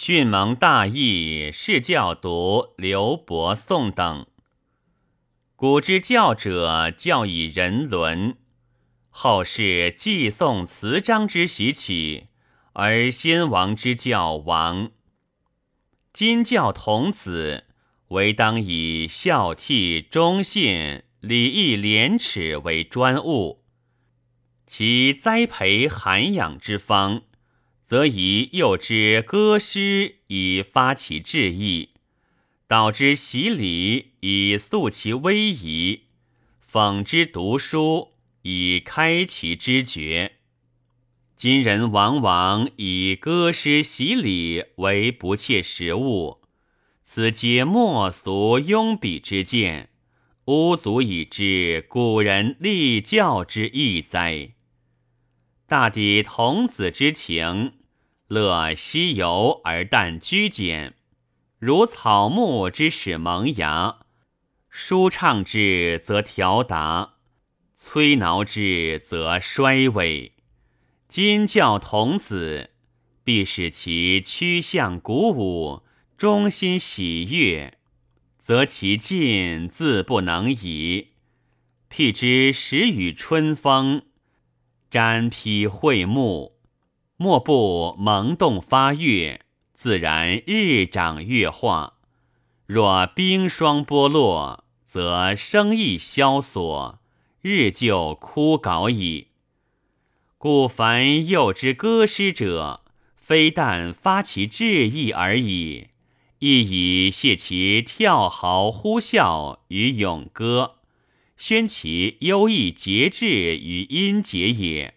训蒙大义，是教读刘伯颂等。古之教者，教以人伦。后世既宋辞章之习起，而先王之教亡。今教童子，唯当以孝悌忠信、礼义廉耻为专务。其栽培涵养之方，则以诱之歌诗以发其志意。导之习礼以肃其威仪，讽之读书以开其知觉。今人往往以歌诗习礼为不切实务，此皆莫俗庸鄙之见，吾足以知古人立教之意哉。大抵童子之情，乐西游而淡居简。如草木之始萌芽，舒畅之则调达，摧挠之则衰萎。今教童子，必使其趋向鼓舞，忠心喜悦，则其进自不能移。譬之时雨春风，沾披惠木，莫不萌动发悦。自然日长月化，若冰霜剥落，则生意萧索，日就枯槁矣。故凡幼之歌诗者，非但发其志意而已，亦以泄其跳毫呼啸于咏歌，宣其优异节制于音节也。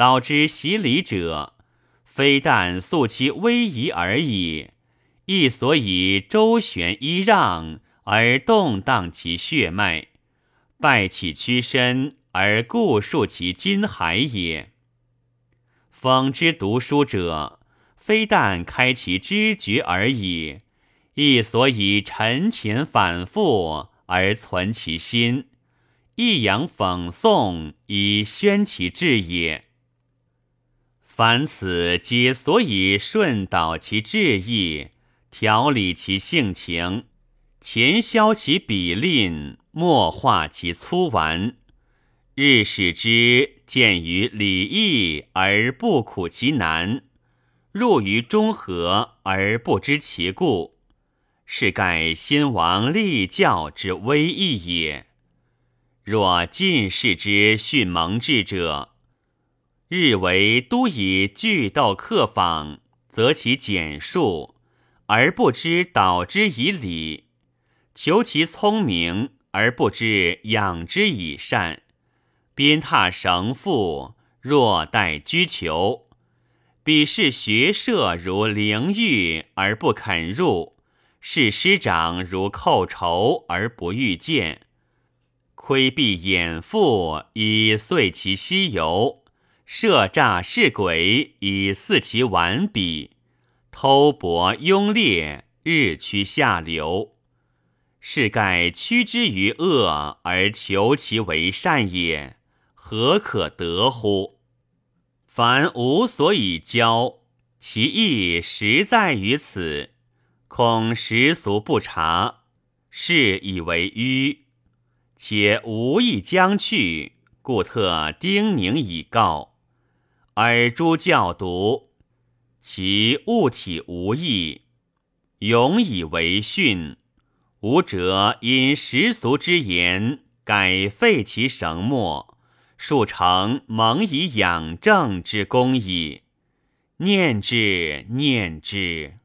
导之习礼者。非但肃其威仪而已，亦所以周旋揖让而动荡其血脉，拜其屈身而固树其筋骸也。讽之读书者，非但开其知觉而已，亦所以沉潜反复而存其心，抑扬讽诵以宣其志也。凡此皆所以顺导其志意，调理其性情，勤消其鄙吝，末化其粗顽，日使之见于礼义而不苦其难，入于中和而不知其故，是盖先王立教之威义也。若进士之训蒙志者，日为都以句斗客访，则其简述，而不知导之以礼；求其聪明，而不知养之以善。鞭挞绳缚，若待居求。彼是学社如灵玉而不肯入，是师长如寇仇而不欲见。窥闭掩覆以遂其西游。设诈是鬼以肆其顽鄙，偷薄庸劣，日趋下流。是盖趋之于恶而求其为善也，何可得乎？凡无所以教，其意实在于此。恐时俗不察，是以为迂，且无意将去，故特叮咛以告。尔诸教读，其物体无益，永以为训。吾者因时俗之言，改废其绳墨，数成蒙以养正之功矣。念之，念之。